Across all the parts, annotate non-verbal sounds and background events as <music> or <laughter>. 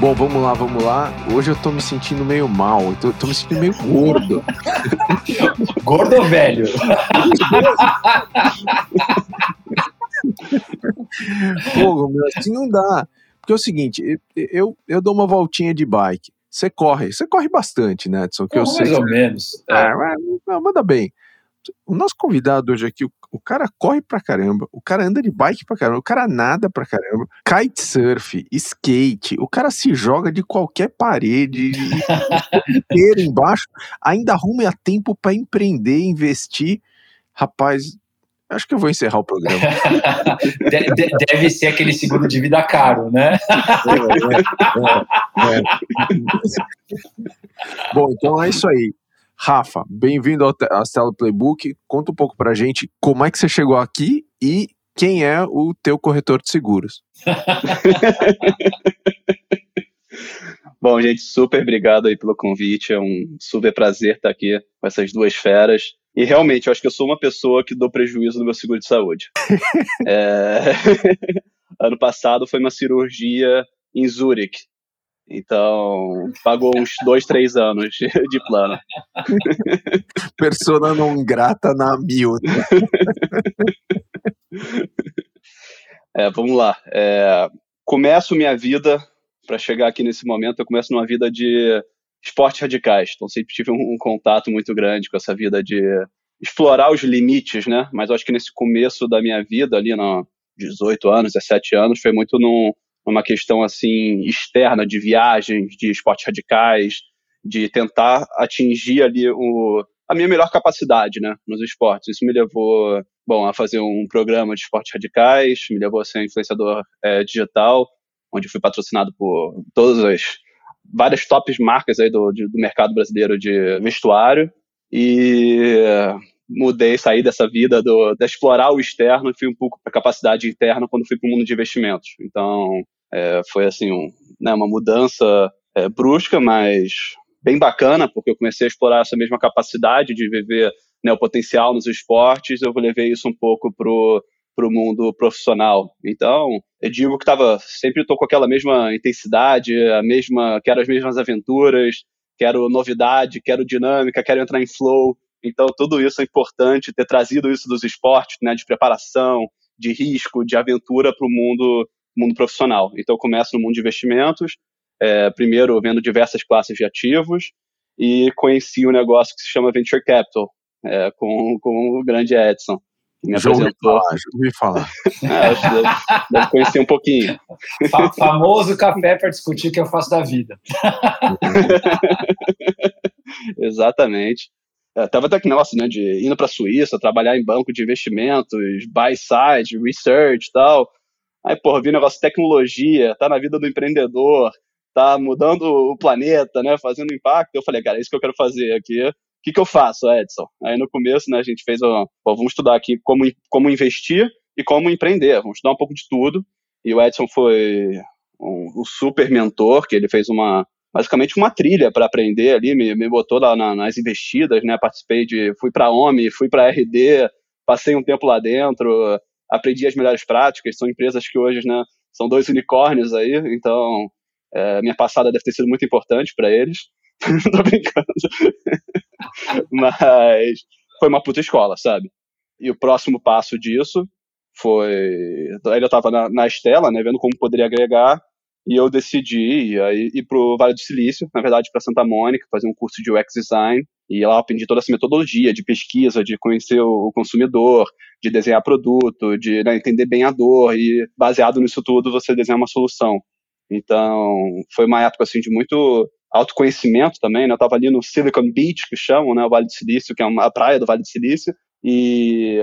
Bom, vamos lá, vamos lá. Hoje eu tô me sentindo meio mal, eu tô, tô me sentindo meio gordo. <laughs> gordo ou velho? Pô, meu, assim não dá. Porque é o seguinte, eu, eu dou uma voltinha de bike. Você corre, você corre bastante, né, Edson? Que eu mais sei ou menos. É. Ah, manda bem. O nosso convidado hoje aqui, o, o, cara corre pra caramba, o cara anda de bike pra caramba, o cara nada pra caramba, kitesurf, skate, o cara se joga de qualquer parede inteiro embaixo, ainda arruma a tempo para empreender, investir. Rapaz, acho que eu vou encerrar o programa. <laughs> Deve ser aquele seguro de vida caro, né? É, é, é. <laughs> Bom, então é isso aí. Rafa, bem-vindo ao Astelo Playbook. Conta um pouco pra gente como é que você chegou aqui e quem é o teu corretor de seguros. <laughs> Bom, gente, super obrigado aí pelo convite. É um super prazer estar aqui com essas duas feras. E realmente, eu acho que eu sou uma pessoa que dou prejuízo no meu seguro de saúde. <laughs> é... <laughs> ano passado foi uma cirurgia em Zurich, então, pagou uns dois, três anos <laughs> de, plano. Persona não grata na mil. É, vamos lá. É, começo minha vida, para chegar aqui nesse momento, eu começo numa vida de esportes radicais. Então, sempre tive um, um, contato muito grande com essa vida de explorar os limites, né? Mas acho que nesse começo da minha vida, ali nos 18 anos, 17 anos, foi muito num uma questão assim externa de viagens, de esportes radicais, de tentar atingir ali o, a minha melhor capacidade, né, nos esportes. Isso me levou, bom, a fazer um programa de esportes radicais, me levou a ser influenciador é, digital, onde fui patrocinado por todas as várias tops marcas aí do, de, do mercado brasileiro de vestuário e mudei, saí dessa vida do, de explorar o externo e fui um pouco para a capacidade interna quando fui para o mundo de investimentos. Então, é, foi assim um, né, uma mudança é, brusca, mas bem bacana, porque eu comecei a explorar essa mesma capacidade de viver né, o potencial nos esportes, eu levei isso um pouco pro para o mundo profissional. Então, eu digo que estava sempre estou com aquela mesma intensidade, a mesma, quero as mesmas aventuras, quero novidade, quero dinâmica, quero entrar em flow. Então, tudo isso é importante ter trazido isso dos esportes, né, de preparação, de risco, de aventura para o mundo mundo profissional. Então, eu começo no mundo de investimentos, é, primeiro vendo diversas classes de ativos, e conheci um negócio que se chama Venture Capital, é, com, com o grande Edson. Que me já apresentou. Ouvi falar, já ouvi falar. <laughs> é, deve, deve conhecer um pouquinho. Famoso café para discutir o que eu faço da vida. <laughs> Exatamente. É, tava até aquele negócio, né, de indo para a Suíça, trabalhar em banco de investimentos, buy side, research e tal. Aí, porra, vi negócio de tecnologia, tá na vida do empreendedor, tá mudando o planeta, né, fazendo impacto. Eu falei, cara, é isso que eu quero fazer aqui. O que, que eu faço, Edson? Aí no começo, né, a gente fez, vamos estudar aqui como, como investir e como empreender. Vamos estudar um pouco de tudo. E o Edson foi um, um super mentor, que ele fez uma, basicamente uma trilha para aprender ali, me, me botou lá na, nas investidas, né? Participei de, fui para OMI, fui para RD, passei um tempo lá dentro, aprendi as melhores práticas, são empresas que hoje, né, são dois unicórnios aí, então é, minha passada deve ter sido muito importante para eles. <laughs> Tô brincando. <laughs> Mas foi uma puta escola, sabe? E o próximo passo disso foi. Aí eu tava na, na Estela, né, vendo como poderia agregar, e eu decidi aí, ir pro Vale do Silício, na verdade para Santa Mônica, fazer um curso de UX Design, e lá aprendi toda essa metodologia de pesquisa, de conhecer o consumidor, de desenhar produto, de né, entender bem a dor e baseado nisso tudo você desenhar uma solução. Então, foi uma época assim de muito autoconhecimento também, né? Eu estava ali no Silicon Beach, que chamam, né, o Vale do Silício, que é uma a praia do Vale do Silício, e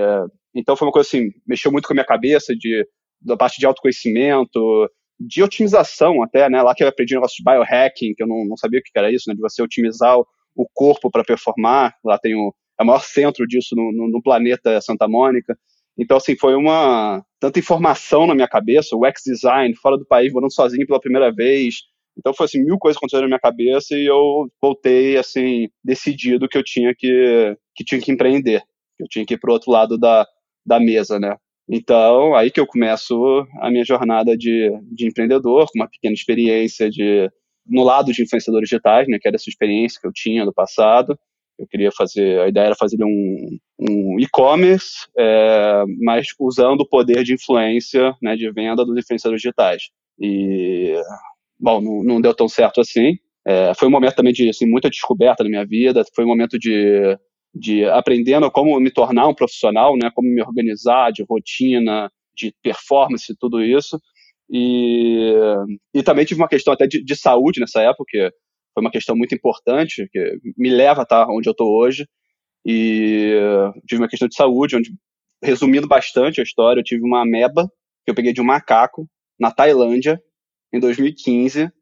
então foi uma coisa assim, mexeu muito com a minha cabeça de da parte de autoconhecimento, de otimização até, né? Lá que eu aprendi um negócio de biohacking, que eu não, não sabia o que era isso, né? De você otimizar o corpo para performar. Lá tem o, é o maior centro disso no, no, no, planeta Santa Mônica. Então, assim, foi uma tanta informação na minha cabeça, o X-Design, fora do país, morando sozinho pela primeira vez. Então, foi assim, mil coisas aconteceram na minha cabeça e eu voltei, assim, decidido que eu tinha que, que, tinha que empreender, que eu tinha que ir para o outro lado da, da mesa, né? Então, aí que eu começo a minha jornada de, de empreendedor, com uma pequena experiência de no lado de influenciadores digitais, né, que era essa experiência que eu tinha no passado. Eu queria fazer, a ideia era fazer um, um e-commerce, é, mas usando o poder de influência, né, de venda dos influenciadores digitais. E, bom, não, não deu tão certo assim. É, foi um momento também de assim, muita descoberta na minha vida, foi um momento de, de aprendendo como me tornar um profissional, né, como me organizar, de rotina, de performance, tudo isso. E, e também tive uma questão até de, de saúde nessa época, foi uma questão muito importante, que me leva a estar onde eu estou hoje. E tive uma questão de saúde, onde, resumindo bastante a história, eu tive uma ameba que eu peguei de um macaco na Tailândia em 2015.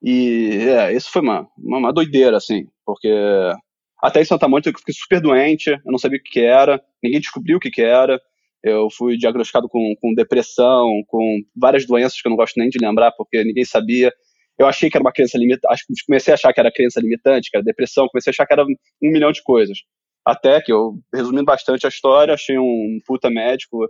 E é, isso foi uma, uma, uma doideira, assim, porque até em Santa Mônica eu fiquei super doente, eu não sabia o que, que era, ninguém descobriu o que, que era. Eu fui diagnosticado com, com depressão, com várias doenças que eu não gosto nem de lembrar, porque ninguém sabia. Eu achei que era uma crença limitante, comecei a achar que era crença limitante, que era depressão, comecei a achar que era um milhão de coisas. Até que eu, resumindo bastante a história, achei um puta médico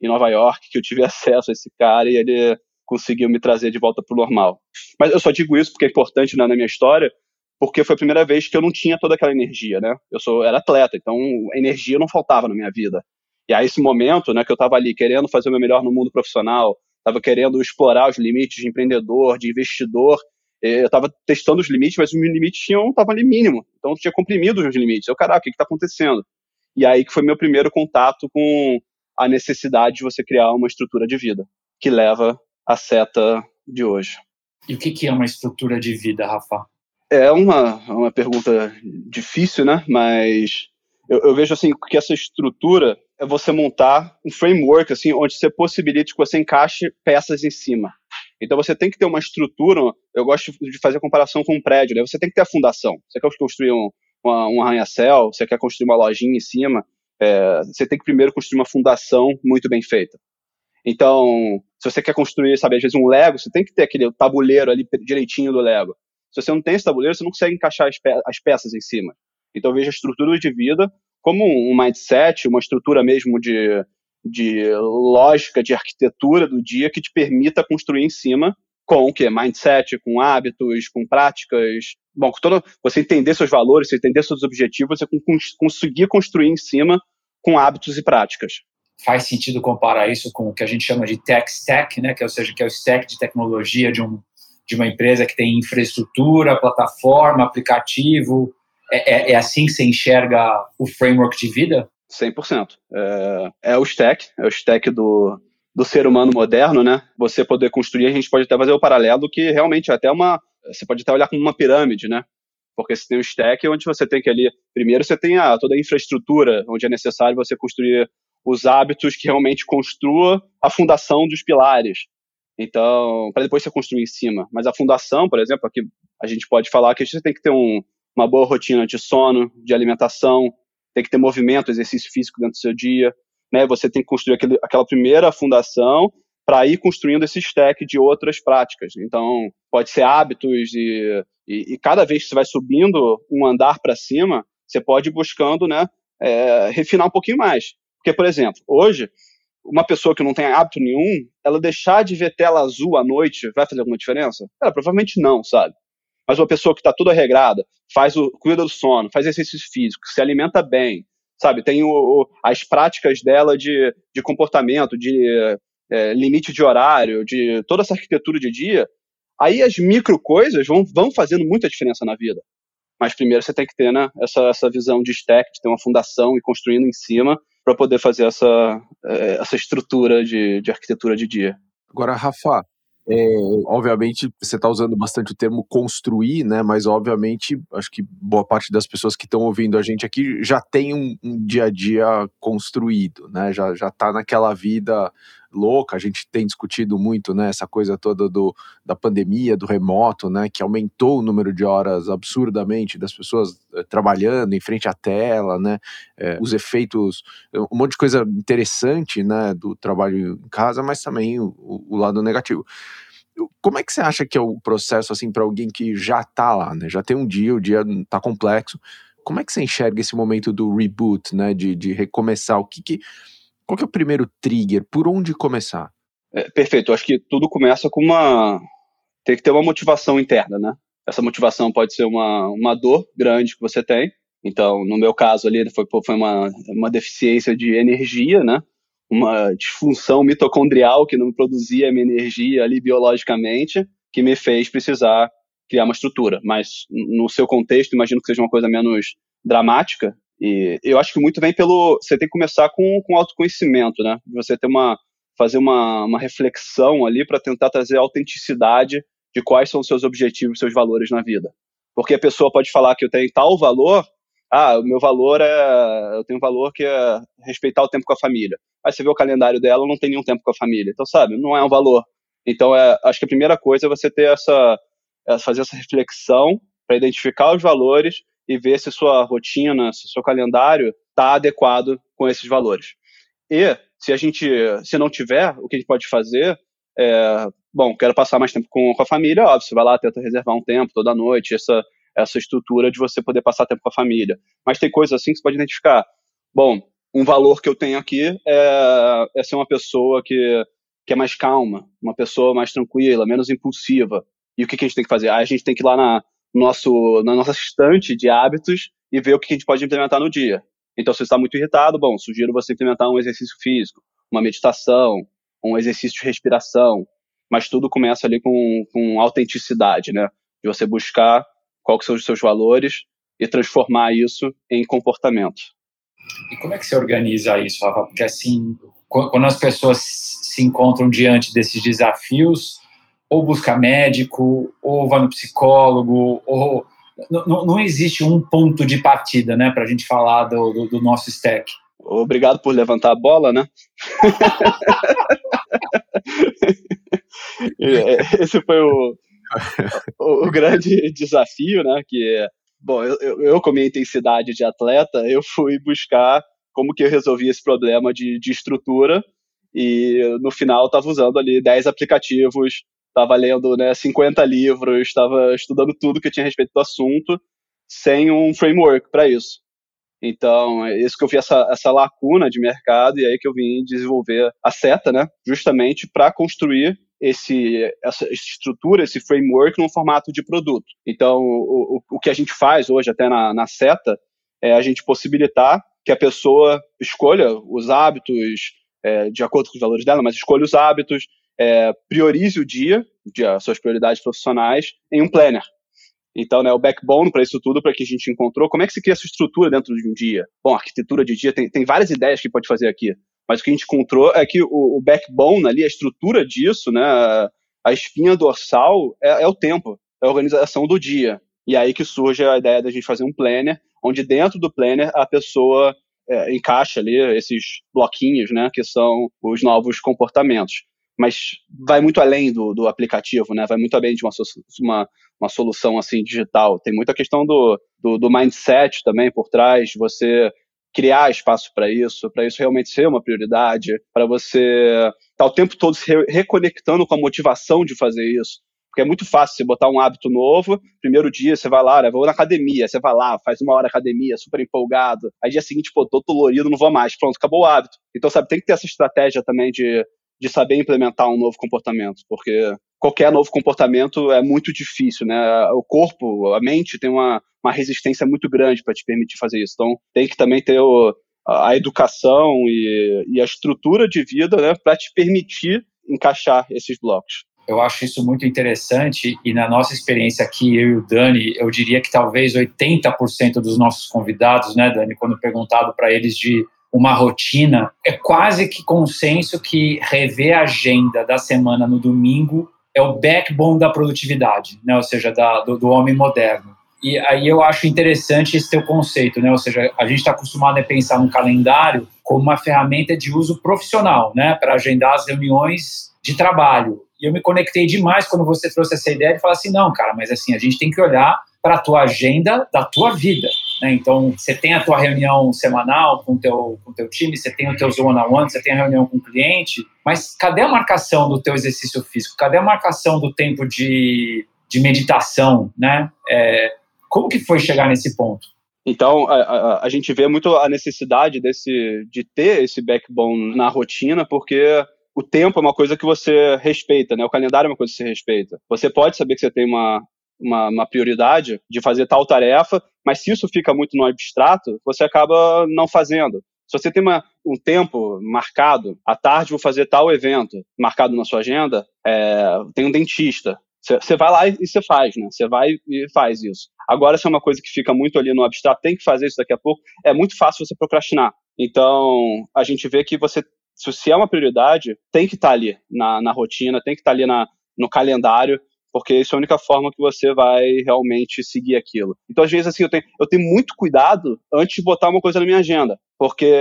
em Nova York que eu tive <laughs> acesso a esse cara e ele conseguiu me trazer de volta pro normal. Mas eu só digo isso porque é importante né, na minha história, porque foi a primeira vez que eu não tinha toda aquela energia, né? Eu sou era atleta, então a energia não faltava na minha vida. E aí esse momento, né, que eu estava ali querendo fazer o meu melhor no mundo profissional, estava querendo explorar os limites de empreendedor, de investidor, eh, eu estava testando os limites, mas os meus limites tinham estavam ali mínimo, então eu tinha comprimido os limites. Eu, caraca, o que está acontecendo? E aí que foi meu primeiro contato com a necessidade de você criar uma estrutura de vida, que leva a seta de hoje. E o que é uma estrutura de vida, Rafa? É uma, uma pergunta difícil, né? Mas eu, eu, vejo assim que essa estrutura é você montar um framework assim onde você possibilite que você encaixe peças em cima. Então você tem que ter uma estrutura. Eu gosto de fazer a comparação com um prédio. Né? Você tem que ter a fundação. Você quer construir um, uma, um arranha-céu, você quer construir uma lojinha em cima. É, você tem que primeiro construir uma fundação muito bem feita. Então, se você quer construir, sabe, às vezes um Lego, você tem que ter aquele tabuleiro ali direitinho do Lego. Se você não tem esse tabuleiro, você não consegue encaixar as, pe as peças em cima. Então, veja a estrutura de vida como um mindset, uma estrutura mesmo de, de lógica, de arquitetura do dia que te permita construir em cima com o que? Mindset, com hábitos, com práticas. Bom, todo, você entender seus valores, você entender seus objetivos, você conseguir construir em cima com hábitos e práticas. Faz sentido comparar isso com o que a gente chama de tech stack, né? que, é, ou seja, que é o stack de tecnologia de, um, de uma empresa que tem infraestrutura, plataforma, aplicativo, é, é, é assim que você enxerga o framework de vida? 100%. É, é o stack, é o stack do, do ser humano moderno, né? Você poder construir, a gente pode até fazer o paralelo que realmente é até uma. Você pode até olhar como uma pirâmide, né? Porque você tem o stack onde você tem que ali. Primeiro você tem a, toda a infraestrutura, onde é necessário você construir os hábitos que realmente construa a fundação dos pilares. Então, para depois você construir em cima. Mas a fundação, por exemplo, aqui a gente pode falar que você tem que ter um, uma boa rotina de sono, de alimentação, tem que ter movimento, exercício físico dentro do seu dia, né? Você tem que construir aquele, aquela primeira fundação para ir construindo esse stack de outras práticas. Então, pode ser hábitos e, e, e cada vez que você vai subindo um andar para cima, você pode ir buscando, né, é, refinar um pouquinho mais. Porque, por exemplo, hoje, uma pessoa que não tem hábito nenhum, ela deixar de ver tela azul à noite vai fazer alguma diferença? Provavelmente não, sabe? Mas uma pessoa que está toda regrada, faz o, cuida do sono, faz exercício físico, se alimenta bem, sabe? Tem o, as práticas dela de, de comportamento, de é, limite de horário, de toda essa arquitetura de dia. Aí as micro coisas vão, vão fazendo muita diferença na vida. Mas primeiro você tem que ter né, essa, essa visão de stack, de ter uma fundação e construindo em cima para poder fazer essa, é, essa estrutura de, de arquitetura de dia. Agora, Rafa, é, obviamente, você está usando bastante o termo construir, né? Mas, obviamente, acho que boa parte das pessoas que estão ouvindo a gente aqui já tem um, um, dia a dia construído, né? Já, já tá naquela vida louca. A gente tem discutido muito, né? Essa coisa toda do, da pandemia, do remoto, né? Que aumentou o número de horas absurdamente das pessoas eh, trabalhando em frente à tela, né? É, os efeitos, um monte de coisa interessante, né? Do trabalho em casa, mas também o, o lado negativo como é que você acha que é o processo assim para alguém que já está lá, né? Já tem um dia, o dia está complexo. Como é que você enxerga esse momento do reboot, né? De, de recomeçar? O que, que Qual que é o primeiro trigger? Por onde começar? É, perfeito. Eu acho que tudo começa com uma. Tem que ter uma motivação interna, né? Essa motivação pode ser uma, uma dor grande que você tem. Então, no meu caso ali, foi, foi uma, uma deficiência de energia, né? Uma disfunção mitocondrial que não produzia minha energia ali biologicamente, que me fez precisar criar uma estrutura. Mas, no seu contexto, imagino que seja uma coisa menos dramática. E eu acho que muito vem pelo. Você tem que começar com, com autoconhecimento, né? Você ter uma. fazer uma, uma reflexão ali para tentar trazer autenticidade de quais são os seus objetivos, seus valores na vida. Porque a pessoa pode falar que eu tenho tal valor, ah, o meu valor é, eu tenho um valor que é respeitar o tempo com a família. Aí você vê o calendário dela, não tem nenhum tempo com a família. Então, sabe, não é um valor. Então, é, acho que a primeira coisa é você ter essa, é fazer essa reflexão para identificar os valores e ver se sua rotina, se seu calendário está adequado com esses valores. E se a gente, se não tiver, o que a gente pode fazer é, bom, quero passar mais tempo com, com a família, óbvio, você vai lá, tenta reservar um tempo toda noite, essa, essa estrutura de você poder passar tempo com a família. Mas tem coisas assim que você pode identificar. Bom, um valor que eu tenho aqui é, é ser uma pessoa que, que é mais calma, uma pessoa mais tranquila, menos impulsiva. E o que, que a gente tem que fazer? Ah, a gente tem que ir lá na, nosso, na nossa estante de hábitos e ver o que a gente pode implementar no dia. Então, se você está muito irritado, bom, sugiro você implementar um exercício físico, uma meditação, um exercício de respiração, mas tudo começa ali com, com autenticidade, né? De você buscar quais são os seus valores e transformar isso em comportamento. E como é que você organiza isso, Rafa? Porque assim, quando as pessoas se encontram diante desses desafios, ou busca médico, ou vai no psicólogo, ou não, não existe um ponto de partida, né, para a gente falar do, do, do nosso stack. Obrigado por levantar a bola, né? <laughs> É, esse foi o, o, o, grande desafio, né? Que, bom, eu, eu, com a minha intensidade de atleta, eu fui buscar como que eu resolvia esse problema de, de estrutura e no final estava usando ali 10 aplicativos, estava lendo né, 50 livros, estava estudando tudo que tinha a respeito do assunto, sem um framework para isso. Então, é isso que eu vi essa, essa lacuna de mercado e aí que eu vim desenvolver a Seta, né? Justamente para construir esse, essa estrutura, esse framework num formato de produto. Então, o, o, o que a gente faz hoje até na, na Seta é a gente possibilitar que a pessoa escolha os hábitos é, de acordo com os valores dela, mas escolha os hábitos, é, priorize o dia, as suas prioridades profissionais, em um planner. Então, né, o backbone para isso tudo, para que a gente encontrou, como é que se cria essa estrutura dentro de um dia? Bom, arquitetura de dia tem, tem várias ideias que pode fazer aqui, mas o que a gente encontrou é que o, o backbone ali, a estrutura disso, né, a espinha dorsal é, é, o tempo, é a organização do dia. E aí que surge a ideia da gente fazer um planner, onde dentro do planner a pessoa é, encaixa ali esses bloquinhos, né, que são os novos comportamentos mas vai muito além do, do aplicativo, né? Vai muito além de uma, uma, uma solução assim digital. Tem muita questão do, do, do mindset também por trás, você criar espaço para isso, para isso realmente ser uma prioridade, para você estar tá o tempo todo se re reconectando com a motivação de fazer isso. Porque é muito fácil você botar um hábito novo, primeiro dia você vai lá, né, vou na academia, você vai lá, faz uma hora academia, super empolgado, aí dia seguinte, pô, tô dolorido, não vou mais, pronto, acabou o hábito. Então, sabe, tem que ter essa estratégia também de de saber implementar um novo comportamento, porque qualquer novo comportamento é muito difícil, né? O corpo, a mente tem uma, uma resistência muito grande para te permitir fazer isso. Então, tem que também ter o, a educação e, e, a estrutura de vida né, para te permitir encaixar esses blocos. Eu acho isso muito interessante e na nossa experiência aqui, eu e o Dani, eu diria que talvez 80% dos nossos convidados, né, Dani, quando perguntado para eles de uma rotina, é quase que consenso que rever a agenda da semana no domingo é o backbone da produtividade, né? ou seja, da, do, do homem moderno. E aí eu acho interessante esse teu conceito, né? Ou seja, a gente está acostumado a pensar no calendário como uma ferramenta de uso profissional, né? Para agendar as reuniões de trabalho. E eu me conectei demais quando você trouxe essa ideia de falar assim, não, cara, mas assim, a gente tem que olhar para a tua agenda da tua vida. Né? Então, você tem a tua reunião semanal com o teu, com teu time, você tem o teu one-on-one, você tem a reunião com o cliente, mas cadê a marcação do teu exercício físico? Cadê a marcação do tempo de, de meditação? Né? É, como que foi chegar nesse ponto? Então, a, a, a, gente vê muito a necessidade desse, de ter esse backbone na rotina, porque o tempo é uma coisa que você respeita, né? O calendário é uma coisa que você respeita. Você pode saber que você tem uma, uma, uma prioridade de fazer tal tarefa, mas se isso fica muito no abstrato, você acaba não fazendo. Se você tem uma, um tempo marcado, à tarde vou fazer tal evento marcado na sua agenda, é, tem um dentista. Você vai lá e você faz, né? Você vai e faz isso. Agora, se é uma coisa que fica muito ali no abstrato, tem que fazer isso daqui a pouco, é muito fácil você procrastinar. Então, a gente vê que você, se é uma prioridade, tem que estar tá ali na, na rotina, tem que estar tá ali na, no calendário, porque isso é a única forma que você vai realmente seguir aquilo. Então, às vezes, assim, eu tenho, eu tenho muito cuidado antes de botar uma coisa na minha agenda, porque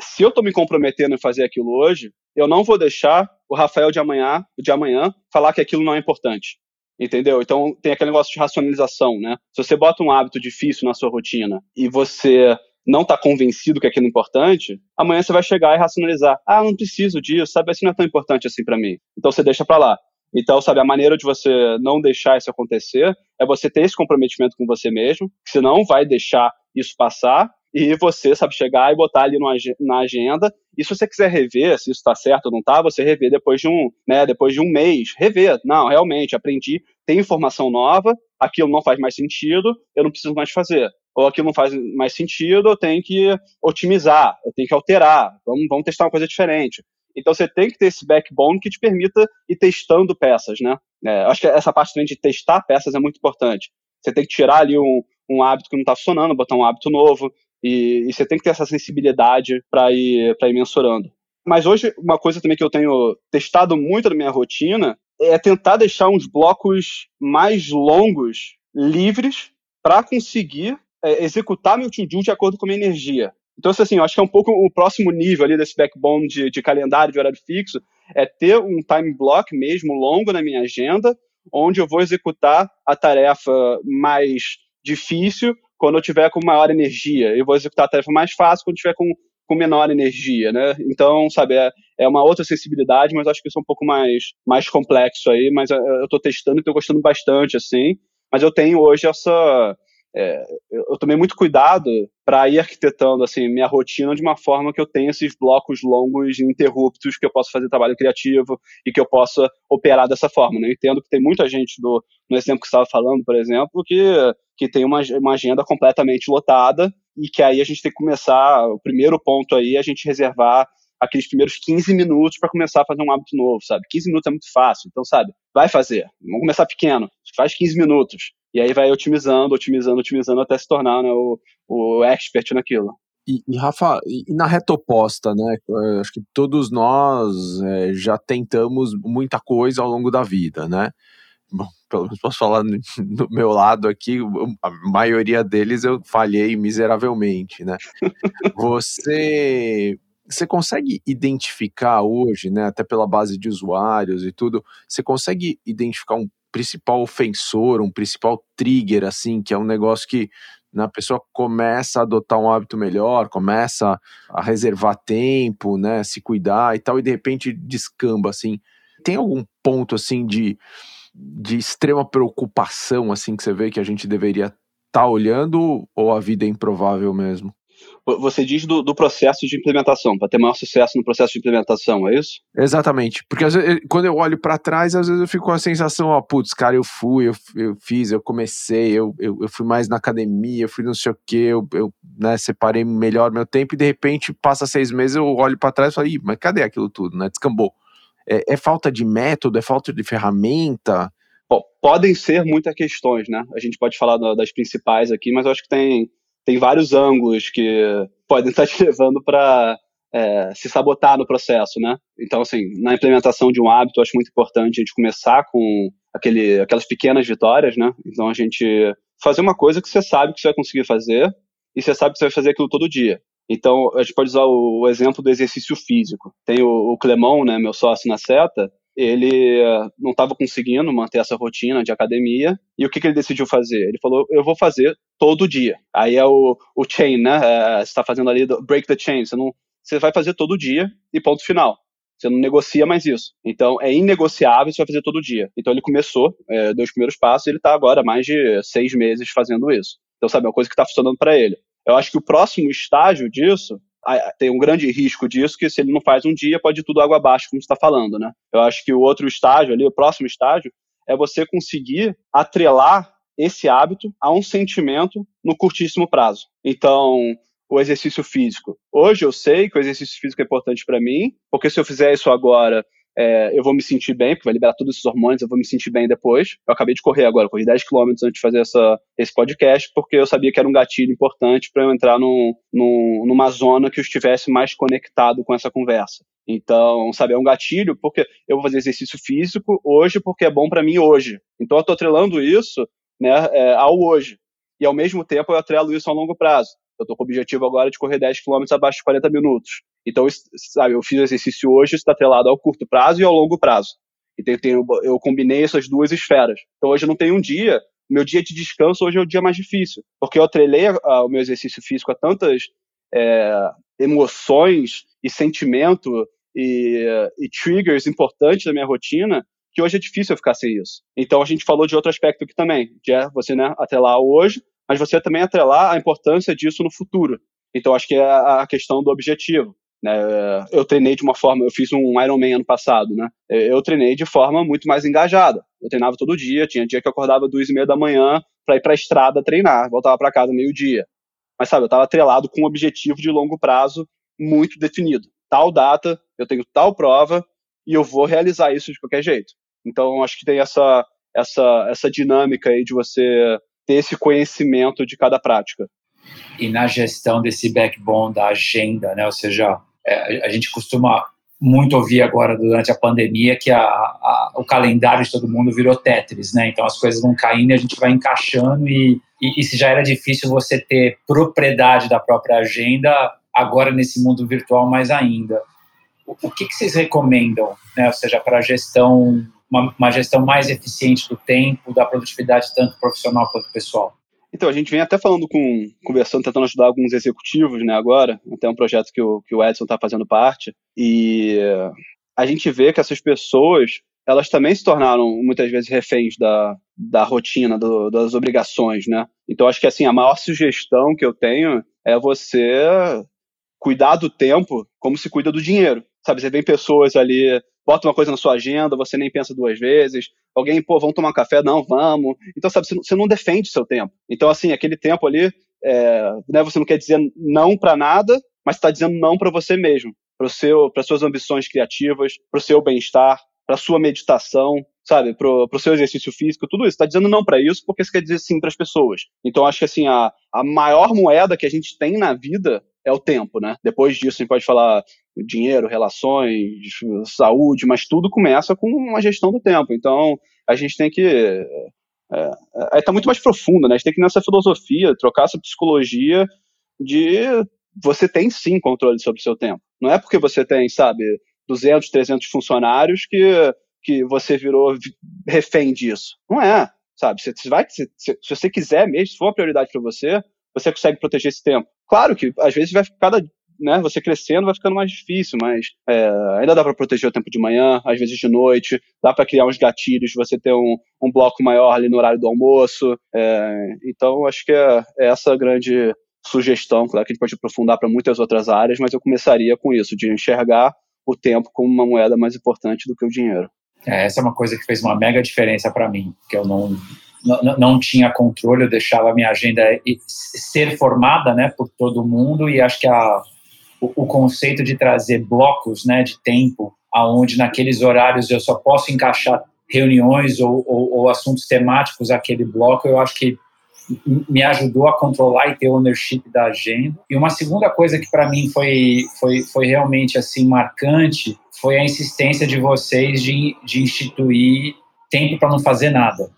se eu estou me comprometendo em fazer aquilo hoje, eu não vou deixar o Rafael de amanhã, de amanhã falar que aquilo não é importante. Entendeu? Então tem aquele negócio de racionalização, né? Se você bota um hábito difícil na sua rotina e você não está convencido que aquilo é importante, amanhã você vai chegar e racionalizar. Ah, não preciso disso, sabe? Isso não é tão importante assim para mim. Então você deixa para lá. Então, sabe, a maneira de você não deixar isso acontecer é você ter esse comprometimento com você mesmo, que você não vai deixar isso passar e você, sabe, chegar e botar ali na agenda. E se você quiser rever se isso está certo ou não está, você rever depois de um, né, depois de um mês. Rever. Não, realmente, aprendi, tem informação nova, aquilo não faz mais sentido, eu não preciso mais fazer. Ou aquilo não faz mais sentido, eu tenho que otimizar, eu tenho que alterar. Vamos, vamos testar uma coisa diferente. Então você tem que ter esse backbone que te permita ir testando peças, né? É, acho que essa parte também de testar peças é muito importante. Você tem que tirar ali um, um hábito que não está funcionando, botar um hábito novo, e, e, você tem que ter essa sensibilidade para ir, ir mensurando. Mas hoje, uma coisa também que eu tenho testado muito na minha rotina é tentar deixar uns blocos mais longos livres para conseguir é, executar meu to-do de acordo com a minha energia. Então, assim, eu acho que é um pouco o próximo nível ali desse backbone de, de calendário, de horário fixo, é ter um time block mesmo longo na minha agenda, onde eu vou executar a tarefa mais difícil quando eu tiver com maior energia. Eu vou executar a tarefa mais fácil quando tiver com, com menor energia, né? Então, sabe, é, é uma outra sensibilidade, mas acho que isso é um pouco mais, mais complexo aí, mas eu estou testando e estou gostando bastante, assim. Mas eu tenho hoje essa é, eu tomei muito cuidado para ir arquitetando assim minha rotina de uma forma que eu tenha esses blocos longos interruptos que eu possa fazer trabalho criativo e que eu possa operar dessa forma. Né? Eu entendo que tem muita gente do no exemplo que estava falando, por exemplo, que que tem uma, uma agenda completamente lotada e que aí a gente tem que começar o primeiro ponto aí é a gente reservar aqueles primeiros 15 minutos para começar a fazer um hábito novo, sabe? 15 minutos é muito fácil, então, sabe? Vai fazer. Vamos começar pequeno. Faz 15 minutos. E aí vai otimizando, otimizando, otimizando até se tornar né, o, o expert naquilo. E, e, Rafa, e na reta oposta, né? Acho que todos nós é, já tentamos muita coisa ao longo da vida, né? Bom, pelo menos posso falar no meu lado aqui, a maioria deles eu falhei miseravelmente, né? <laughs> Você você consegue identificar hoje, né, até pela base de usuários e tudo, você consegue identificar um principal ofensor, um principal trigger, assim, que é um negócio que né, a pessoa começa a adotar um hábito melhor, começa a reservar tempo, né, se cuidar e tal, e de repente descamba, assim. Tem algum ponto, assim, de, de extrema preocupação, assim, que você vê que a gente deveria estar tá olhando ou a vida é improvável mesmo? Você diz do, do processo de implementação, para ter maior sucesso no processo de implementação, é isso? Exatamente. Porque vezes, quando eu olho para trás, às vezes eu fico com a sensação, ó, putz, cara, eu fui, eu, eu fiz, eu comecei, eu, eu, eu fui mais na academia, eu fui não sei o quê, eu, eu né, separei melhor meu tempo e de repente passa seis meses, eu olho para trás e falo, Ih, mas cadê aquilo tudo, né? Descambou. É, é falta de método, é falta de ferramenta? Bom, podem ser muitas questões, né? A gente pode falar das principais aqui, mas eu acho que tem tem vários ângulos que podem estar <laughs> te levando para é, se sabotar no processo, né? Então, assim, na implementação de um hábito, acho muito importante a gente começar com aquele, aquelas pequenas vitórias, né? Então, a gente fazer uma coisa que você sabe que você vai conseguir fazer e você sabe que você vai fazer aquilo todo dia. Então, a gente pode usar o, o exemplo do exercício físico. Tem o, o Clemon, né, meu sócio na Seta, ele eh, não estava conseguindo manter essa rotina de academia. E o que, que ele decidiu fazer? Ele falou: eu vou fazer todo dia. Aí é o, o chain, né? É, você está fazendo ali break the chain. Você, não, você vai fazer todo dia e ponto final. Você não negocia mais isso. Então, é inegociável, você vai fazer todo dia. Então, ele começou, é, deu os primeiros passos, e ele está agora mais de seis meses fazendo isso. Então, sabe, é uma coisa que está funcionando para ele. Eu acho que o próximo estágio disso tem um grande risco disso, que se ele não faz um dia, pode ir tudo água abaixo, como você está falando, né? Eu acho que o outro estágio ali, o próximo estágio, é você conseguir atrelar esse hábito a um sentimento no curtíssimo prazo. Então, o exercício físico. Hoje eu sei que o exercício físico é importante para mim, porque se eu fizer isso agora, é, eu vou me sentir bem, porque vai liberar todos esses hormônios, eu vou me sentir bem depois. Eu acabei de correr agora, corri 10 km antes de fazer essa, esse podcast, porque eu sabia que era um gatilho importante para eu entrar num, num, numa zona que eu estivesse mais conectado com essa conversa. Então, sabe, é um gatilho porque eu vou fazer exercício físico hoje porque é bom para mim hoje. Então, eu estou atrelando isso né, é, ao hoje. E, ao mesmo tempo, eu atrelo isso a longo prazo. Eu estou com o objetivo agora de correr 10 km abaixo de 40 minutos. Então, sabe, eu fiz o exercício hoje, está atrelado ao curto prazo e ao longo prazo. Então, eu, tenho, eu combinei essas duas esferas. Então, hoje eu não tenho um dia, meu dia de descanso hoje é o dia mais difícil, porque eu atrelei a, a, o meu exercício físico a tantas é, emoções e sentimento e, e triggers importantes da minha rotina que hoje é difícil eu ficar sem isso. Então a gente falou de outro aspecto aqui também, que é você né, atrelar hoje, mas você também atrelar a importância disso no futuro. Então acho que é a questão do objetivo. Né? Eu treinei de uma forma, eu fiz um Ironman ano passado, né? Eu treinei de forma muito mais engajada. Eu treinava todo dia, tinha dia que eu acordava duas e meia da manhã para ir para a estrada treinar, voltava para casa meio dia. Mas sabe, eu estava atrelado com um objetivo de longo prazo muito definido. Tal data, eu tenho tal prova e eu vou realizar isso de qualquer jeito. Então acho que tem essa essa essa dinâmica aí de você ter esse conhecimento de cada prática. E na gestão desse backbone da agenda, né? Ou seja, é, a gente costuma muito ouvir agora durante a pandemia que a, a, o calendário de todo mundo virou Tetris, né? Então as coisas vão caindo e a gente vai encaixando e, e, e se já era difícil você ter propriedade da própria agenda, agora nesse mundo virtual mais ainda. O, o que, que vocês recomendam, né? Ou seja, para a gestão uma, uma gestão mais eficiente do tempo, da produtividade tanto profissional quanto pessoal? Então, a gente vem até falando com, conversando, tentando ajudar alguns executivos, né, agora, até um projeto que o, que o Edson está fazendo parte, e a gente vê que essas pessoas, elas também se tornaram, muitas vezes, reféns da, da rotina, do, das obrigações, né, então acho que, assim, a maior sugestão que eu tenho é você cuidar do tempo como se cuida do dinheiro, sabe, você vê pessoas ali bota uma coisa na sua agenda, você nem pensa duas vezes. Alguém, pô, vamos tomar um café? Não, vamos. Então, sabe, você não defende seu tempo. Então, assim, aquele tempo ali, é, né, você não quer dizer não para nada, mas está dizendo não para você mesmo, para para suas ambições criativas, para o seu bem-estar, para sua meditação, sabe, para o seu exercício físico, tudo isso. Está dizendo não para isso porque você quer dizer sim para as pessoas. Então, acho que assim a, a maior moeda que a gente tem na vida é o tempo, né? Depois disso, a gente pode falar dinheiro, relações, saúde, mas tudo começa com uma gestão do tempo. Então, a gente tem que. É, é, tá muito mais profundo, né? A gente tem que ir nessa filosofia, trocar essa psicologia de você tem sim controle sobre o seu tempo. Não é porque você tem, sabe, 200, 300 funcionários que, que você virou refém disso. Não é, sabe? Você, vai, se, se você quiser mesmo, se for uma prioridade para você, você consegue proteger esse tempo. Claro que às vezes vai cada né, você crescendo vai ficando mais difícil, mas é, ainda dá para proteger o tempo de manhã, às vezes de noite, dá para criar uns gatilhos, você ter um, um bloco maior ali no horário do almoço. É, então, acho que é, é essa grande sugestão, claro que a gente pode aprofundar para muitas outras áreas, mas eu começaria com isso, de enxergar o tempo como uma moeda mais importante do que o dinheiro. É, essa é uma coisa que fez uma mega diferença para mim, que eu não não, não tinha controle, eu deixava a minha agenda ser formada né, por todo mundo e acho que a, o, conceito de trazer blocos né, de tempo, aonde naqueles horários eu só posso encaixar reuniões ou, ou, ou assuntos temáticos aquele bloco, eu acho que me ajudou a controlar e ter ownership da agenda. E uma segunda coisa que para mim foi, foi, foi realmente assim marcante foi a insistência de vocês de, de instituir tempo para não fazer nada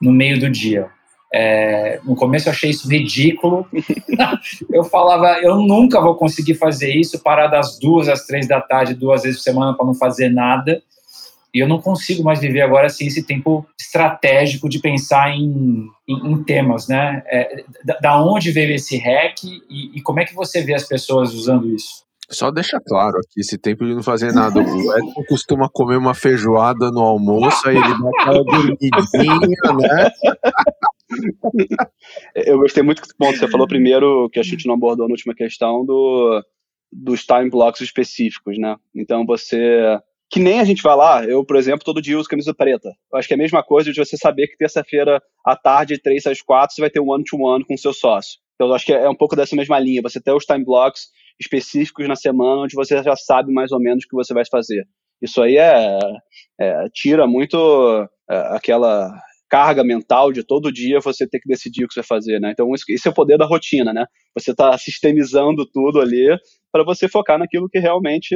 no meio do dia. É, no começo eu achei isso ridículo. <laughs> eu falava, eu nunca vou conseguir fazer isso, parar das duas às três da tarde, duas vezes por semana para não fazer nada. E eu não consigo mais viver agora assim esse tempo estratégico de pensar em, em, em temas, né? É, da, da, onde veio esse hack e, e como é que você vê as pessoas usando isso? Só deixa claro aqui, esse tempo de não fazer nada. O Edson costuma comer uma feijoada no almoço, aí ele dá aquela dormidinha, né? Eu gostei muito do ponto que você falou primeiro, que a gente não abordou na última questão, do, dos time blocks específicos, né? Então você. Que nem a gente vai lá, eu, por exemplo, todo dia uso camisa preta. Eu acho que é a mesma coisa de você saber que terça-feira à tarde, 3 às 4, você vai ter um one-to-one -one com o seu sócio. Então, eu acho que é um pouco dessa mesma linha. Você ter os time blocks específicos na semana, onde você já sabe mais ou menos o que você vai fazer. Isso aí é, é tira muito é, aquela carga mental de todo dia você ter que decidir o que você vai fazer, né? Então, isso é o poder da rotina, né? Você está sistemizando tudo ali para você focar naquilo que realmente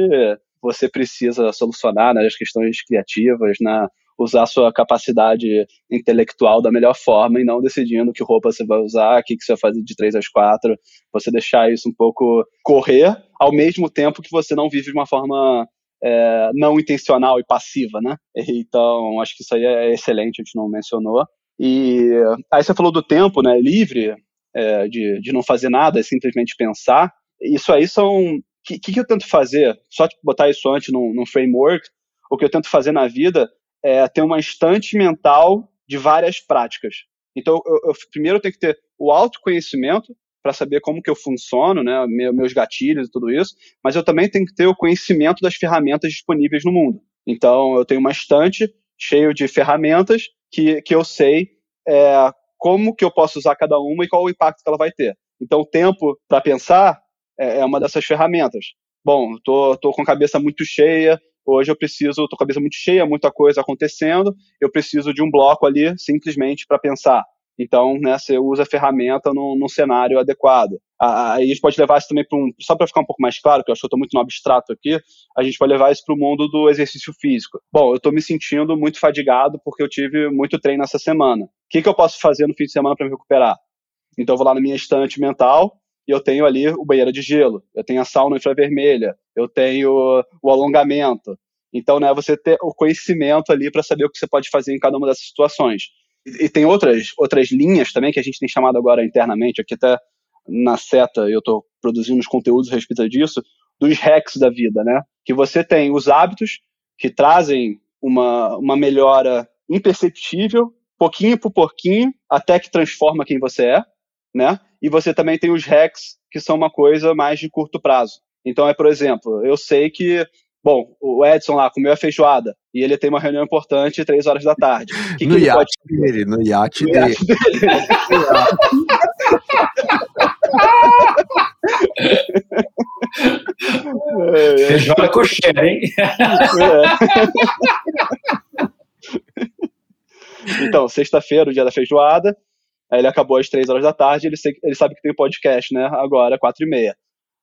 você precisa solucionar, nas né? questões criativas, na usar sua capacidade intelectual da melhor forma e não decidindo que roupa você vai usar, o que, que você vai fazer de três às quatro, você deixar isso um pouco correr, ao mesmo tempo que você não vive de uma forma é, não intencional e passiva, né? Então, acho que isso aí é excelente, a gente não mencionou. E aí você falou do tempo, né, livre, é, de, de não fazer nada, é simplesmente pensar. Isso aí são... O que, que eu tento fazer? Só botar isso antes num, num framework, o que eu tento fazer na vida é ter uma estante mental de várias práticas. Então, eu, eu, primeiro eu tenho que ter o autoconhecimento para saber como que eu funciono, né, meus gatilhos e tudo isso, mas eu também tenho que ter o conhecimento das ferramentas disponíveis no mundo. Então, eu tenho uma estante cheio de ferramentas que, que eu sei é, como que eu posso usar cada uma e qual o impacto que ela vai ter. Então, o tempo para pensar é, é, uma dessas ferramentas. Bom, tô, tô com a cabeça muito cheia, hoje eu preciso, tô com a cabeça muito cheia, muita coisa acontecendo, eu preciso de um bloco ali simplesmente para pensar. Então, né, você usa a ferramenta num, cenário adequado. Aí a gente pode levar isso também para um. Só para ficar um pouco mais claro, que eu acho que eu estou muito no abstrato aqui, a gente pode levar isso para o mundo do exercício físico. Bom, eu estou me sentindo muito fadigado porque eu tive muito treino essa semana. O que, que eu posso fazer no fim de semana para me recuperar? Então, eu vou lá na minha estante mental e eu tenho ali o banheiro de gelo, eu tenho a sauna infravermelha, eu tenho o alongamento. Então, né, você ter o conhecimento ali para saber o que você pode fazer em cada uma dessas situações. E, tem outras, outras linhas também que a gente tem chamado agora internamente, aqui até na seta eu estou produzindo uns conteúdos a respeito disso, dos hacks da vida, né? Que você tem os hábitos que trazem uma, uma melhora imperceptível, pouquinho por pouquinho, até que transforma quem você é, né? E você também tem os hacks que são uma coisa mais de curto prazo. Então é, por exemplo, eu sei que Bom, o Edson lá comeu a feijoada e ele tem uma reunião importante três horas da tarde. <laughs> Que no que iate pode... dele, no iate no dele. Iate dele. <laughs> <laughs> Feijoada cocheira, hein? É. Então, sexta-feira, o dia da feijoada, aí ele acabou às três horas da tarde, ele, ele sabe que tem podcast, né? Agora, quatro e meia.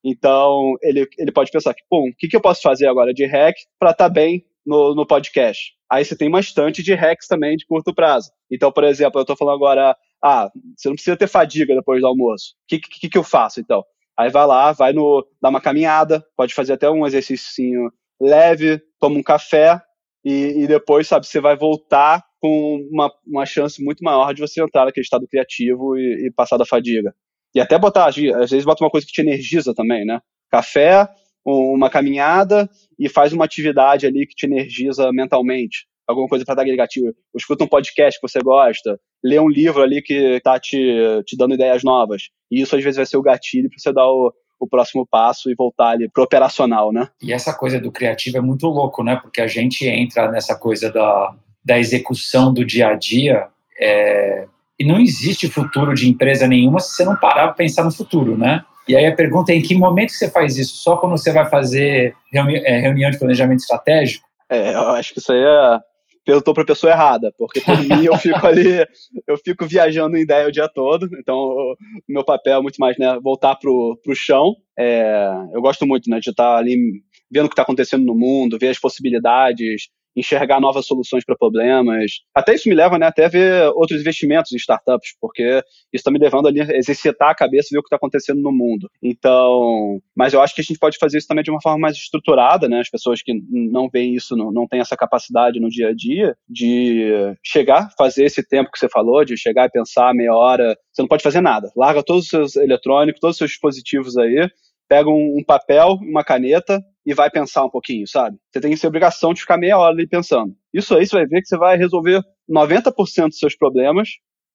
Então, ele, ele pode pensar que, pô, o que, que eu posso fazer agora de hack para estar tá bem no, no podcast? Aí você tem uma estante de hacks também de curto prazo. Então, por exemplo, eu estou falando agora, ah, você não precisa ter fadiga depois do almoço. O que, que, que eu faço, então? Aí vai lá, vai no, dar uma caminhada, pode fazer até um exercício leve, toma um café e, e depois, sabe, você vai voltar com uma, uma chance muito maior de você entrar naquele estado criativo e, e passar da fadiga. E até botar, às vezes bota uma coisa que te energiza também, né? Café, uma caminhada e faz uma atividade ali que te energiza mentalmente. Alguma coisa para dar negativo. Escuta um podcast que você gosta, lê um livro ali que tá te, te dando ideias novas. E isso às vezes vai ser o gatilho para você dar o, o próximo passo e voltar ali pro operacional, né? E essa coisa do criativo é muito louco, né? Porque a gente entra nessa coisa da, da execução do dia a dia. É, e não existe futuro de empresa nenhuma se você não parar para pensar no futuro, né? E aí a pergunta é em que momento você faz isso? Só quando você vai fazer reuni é, reunião de planejamento estratégico? É, eu acho que isso aí é perguntou para a pessoa errada, porque por <laughs> mim eu fico ali, eu fico viajando em ideia o dia todo, então o meu papel é muito mais né, voltar pro, pro chão. É, eu gosto muito né, de estar ali vendo o que está acontecendo no mundo, ver as possibilidades, enxergar novas soluções para problemas. Até isso me leva né, até ver outros investimentos em startups, porque isso está me levando ali a exercitar a cabeça e ver o que está acontecendo no mundo. Então, mas eu acho que a gente pode fazer isso também de uma forma mais estruturada, né? As pessoas que não veem isso, não, não têm essa capacidade no dia a dia de chegar, fazer esse tempo que você falou, de chegar e pensar meia hora. Você não pode fazer nada. Larga todos os seus eletrônicos, todos os seus dispositivos aí, pega um, um papel, uma caneta e vai pensar um pouquinho, sabe? Você tem essa obrigação de ficar meia hora ali pensando. Isso aí você vai ver que você vai resolver 90% dos seus problemas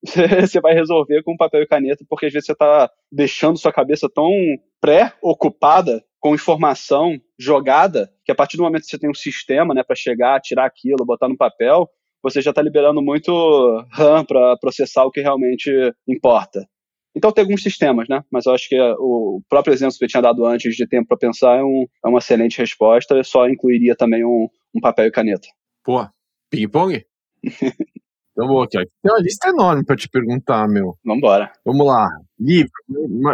<laughs> você vai resolver com papel e caneta, porque às vezes você está deixando sua cabeça tão pré-ocupada com informação jogada, que a partir do momento que você tem um sistema né, para chegar, tirar aquilo, botar no papel, você já está liberando muito RAM para processar o que realmente importa. Então tem alguns sistemas, né? Mas eu acho que o próprio exemplo que eu tinha dado antes de tempo para pensar é, um, é, uma excelente resposta. Eu só incluiria também um, um papel e caneta. Pô, ping-pong? <laughs> Então vou aqui. Tem uma lista enorme para te perguntar, meu. Vambora. Vamos lá. Livro,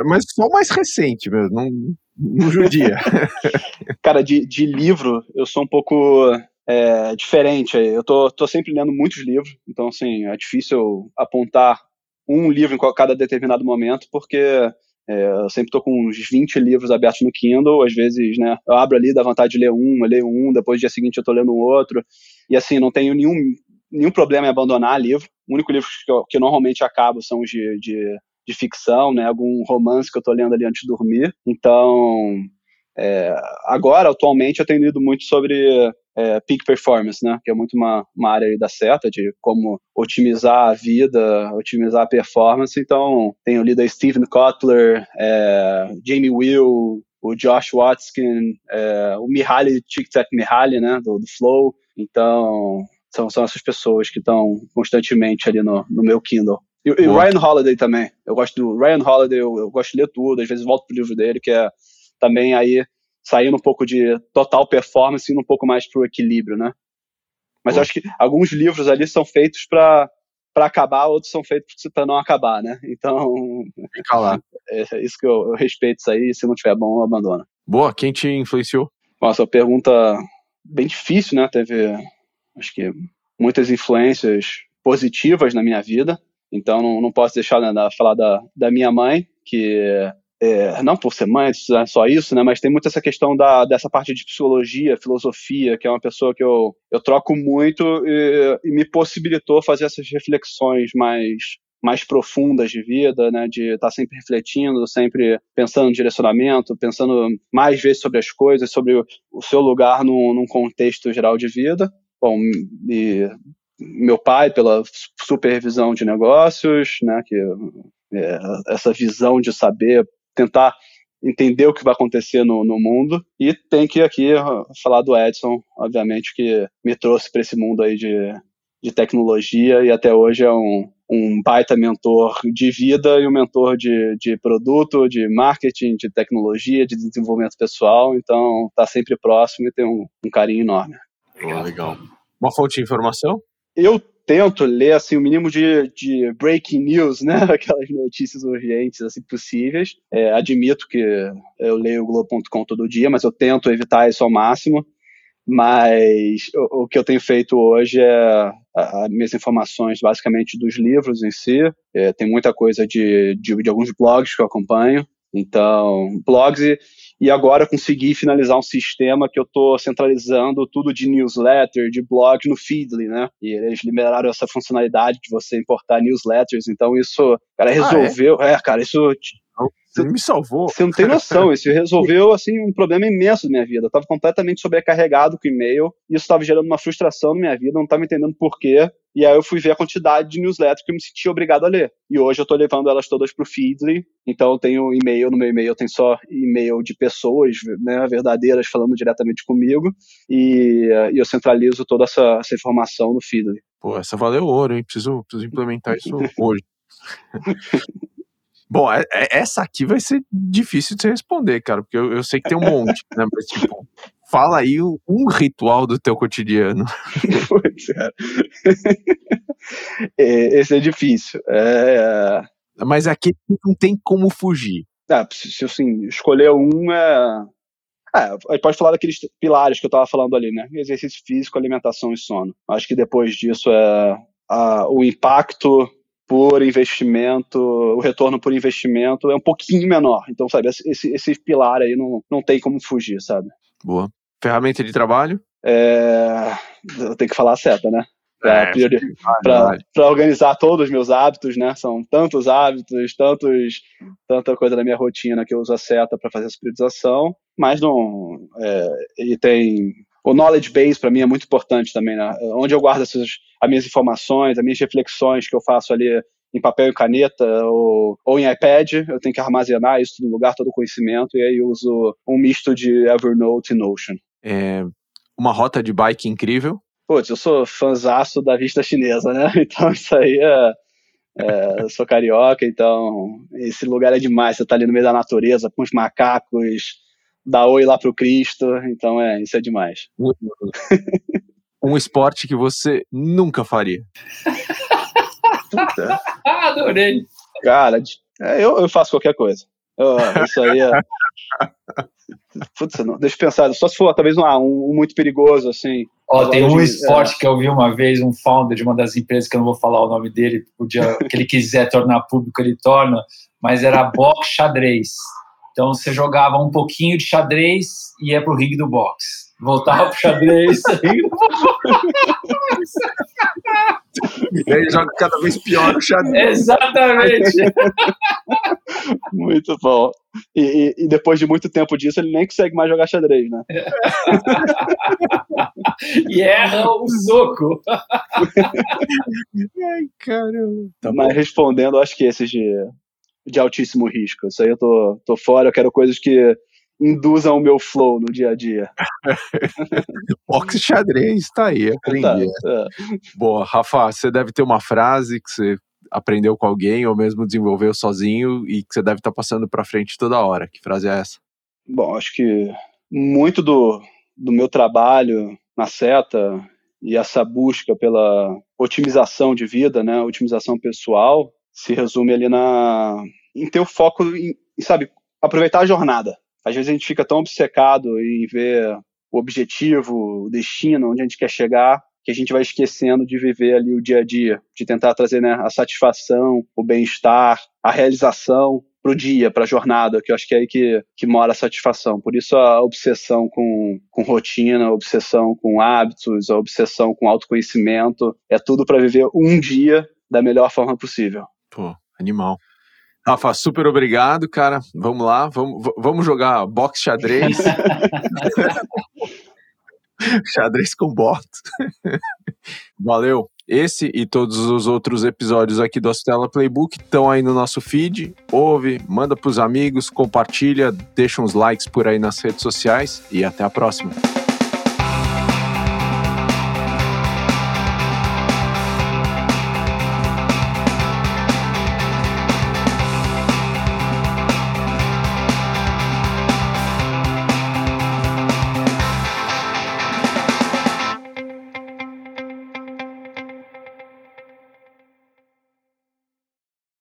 mas só o mais recente, meu. Não, não judia. <laughs> Cara, de, de livro, eu sou um pouco é, diferente. Eu tô, tô sempre lendo muitos livros, então, assim, é difícil apontar um livro em cada determinado momento, porque é, eu sempre estou com uns 20 livros abertos no Kindle, às vezes, né, eu abro ali, dá vontade de ler um, eu leio um, depois no dia seguinte eu estou lendo outro, e assim, não tenho nenhum, nenhum problema em abandonar livro, o único livro que, eu, que eu normalmente acabo são os de, de, de, ficção, né, algum romance que eu estou lendo ali antes de dormir, então, é, agora, atualmente, eu tenho lido muito sobre é, peak performance, né? Que é muito uma, uma área da seta de como otimizar a vida, otimizar a performance. Então, tenho lido a Steven Kotler, é, Jamie Will, o Josh Watson, é, o Mihaly Csikszentmihalyi, né? Do, do Flow. Então, são, são essas pessoas que estão constantemente ali no, no meu Kindle. E, e Ryan Holiday também. Eu gosto do Ryan Holiday, eu, eu gosto de ler tudo, às vezes volto pro livro dele, que é também aí saindo um pouco de total performance e indo um pouco mais para o equilíbrio, né? Mas acho que alguns livros ali são feitos para para acabar, outros são feitos para não acabar, né? Então, <laughs> fica lá. É, é isso que eu, eu, respeito isso aí. Se não tiver bom, eu abandono. Boa. Quem te influenciou? Nossa, pergunta bem difícil, né? Teve, acho que muitas influências positivas na minha vida. Então, não, não posso deixar né, de falar da, da minha mãe, que é, não por ser mãe, é só isso, né, mas tem muito essa questão da, dessa parte de psicologia, filosofia, que é uma pessoa que eu, eu troco muito e, e me possibilitou fazer essas reflexões mais mais profundas de vida, né, de estar tá sempre refletindo, sempre pensando no direcionamento, pensando mais vezes sobre as coisas, sobre o, seu lugar num, num, contexto geral de vida. Bom, e meu pai pela supervisão de negócios, né, que é, essa visão de saber tentar entender o que vai acontecer no, no mundo. E tem que aqui falar do Edson, obviamente, que me trouxe para esse mundo aí de, de tecnologia e até hoje é um, um baita mentor de vida e um mentor de, de produto, de marketing, de tecnologia, de desenvolvimento pessoal. Então, está sempre próximo e tem um, um carinho enorme. Oh, legal. Uma fonte de informação? Eu tento ler assim o mínimo de, de breaking news, né? <laughs> Aquelas notícias urgentes assim possíveis. É, admito que eu leio o Globo.com todo dia, mas eu tento evitar isso ao máximo. Mas o, o que eu tenho feito hoje é as minhas informações basicamente dos livros em si. É, tem muita coisa de, de, de alguns blogs que eu acompanho. Então, blogs e, e agora consegui finalizar um sistema que eu estou centralizando tudo de newsletter, de blog no Feedly, né? E eles liberaram essa funcionalidade de você importar newsletters, então isso, cara, resolveu. Ah, é? é? cara, isso você me salvou. Você não tem noção. Isso resolveu, <laughs> assim, um problema imenso na minha vida. Eu estava completamente sobrecarregado com e-mail. E isso estava gerando uma frustração na minha vida. não estava entendendo por quê. E aí eu fui ver a quantidade de newsletters que eu me sentia obrigado a ler. E hoje eu estou levando elas todas para o Feedly. Então eu tenho e-mail, no meu e-mail tem só e-mail de pessoas né, verdadeiras falando diretamente comigo. E, e eu centralizo toda essa, essa informação no Feedly. Pô, essa valeu ouro, hein? Preciso, preciso implementar isso <laughs> hoje. <laughs> Bom, é, é, essa aqui vai ser difícil de responder, cara, porque eu, eu sei que tem um monte, né? Mas, tipo, fala aí um, um ritual do teu cotidiano. <laughs> Pois é. <laughs> é. Esse é difícil. É... Mas aqui não tem como fugir. Ah, se assim, escolher um é. É, pode falar daqueles pilares que eu estava falando ali, né? Exercício físico, alimentação e sono. Acho que depois disso é a, o impacto por investimento, o retorno por investimento é um pouquinho menor. Então, sabe, esse, esse pilar aí não, não tem como fugir, sabe? Boa. Ferramenta de trabalho? É... Eu tenho que falar a seta, né? Para é, organizar todos os meus hábitos, né? São tantos hábitos, tantos, tanta coisa da minha rotina que eu uso a seta para fazer essa priorização, mas não. É... e tem o knowledge base para mim é muito importante também, né? Onde eu guardo essas, as minhas informações, as minhas reflexões que eu faço ali em papel e caneta ou, ou em iPad, eu tenho que armazenar isso no lugar, todo o conhecimento, e aí uso um misto de Evernote e Notion. É uma rota de bike incrível. Putz, eu sou fãzaço da vista chinesa, né? <laughs> Então isso aí é, é, eu sou carioca, então esse lugar é demais. Você tá ali no meio da natureza, com os macacos, dá oi lá pro Cristo, então é, isso é demais. um esporte que você nunca faria. <laughs> Adorei. Cara, é, eu, eu faço qualquer coisa. Eu, isso aí é. <laughs> Putz, não, deixa eu pensar, só se for talvez um, um muito perigoso, assim. Ó, tem um esporte é. que eu vi uma vez, um founder de uma das empresas, que eu não vou falar o nome dele, podia, que ele quiser tornar público, ele torna, mas era boxe xadrez. Então você jogava um pouquinho de xadrez e ia pro ringue do boxe voltava pro xadrez. <laughs> e aí joga cada vez pior o xadrez. Exatamente. <laughs> muito bom. E, e, e, depois de muito tempo disso, ele nem consegue mais jogar xadrez, né? e erra o soco. <laughs> Ai, caramba. Tá Mas respondendo, acho que esses de, de altíssimo risco. Isso aí eu tô, tô fora, eu quero coisas que induzam o meu flow no dia a dia. <laughs> Boxe xadrez, tá aí, aprendi. Tá, tá. Boa, Rafa, você deve ter uma frase que você aprendeu com alguém ou mesmo desenvolveu sozinho e que você deve estar tá passando para frente toda hora. Que frase é essa? Bom, acho que muito do, do meu trabalho na seta e essa busca pela otimização de vida, né, otimização pessoal, se resume ali na em ter o foco em, sabe, aproveitar a jornada. Às vezes a gente fica tão obcecado em ver o objetivo, o destino, onde a gente quer chegar, que a gente vai esquecendo de viver ali o dia a dia, de tentar trazer né, a satisfação, o bem-estar, a realização para o dia, para a jornada, que eu acho que é aí que, que mora a satisfação. Por isso a obsessão com, com rotina, a obsessão com hábitos, a obsessão com autoconhecimento, é tudo para viver um dia da melhor forma possível. Pô, animal. Rafa, super obrigado, cara. Vamos lá, vamos, vamos jogar boxe xadrez. <laughs> xadrez com bot. Valeu. Esse e todos os outros episódios aqui do Astela Playbook estão aí no nosso feed. Ouve, manda pros amigos, compartilha, deixa uns likes por aí nas redes sociais e até a próxima.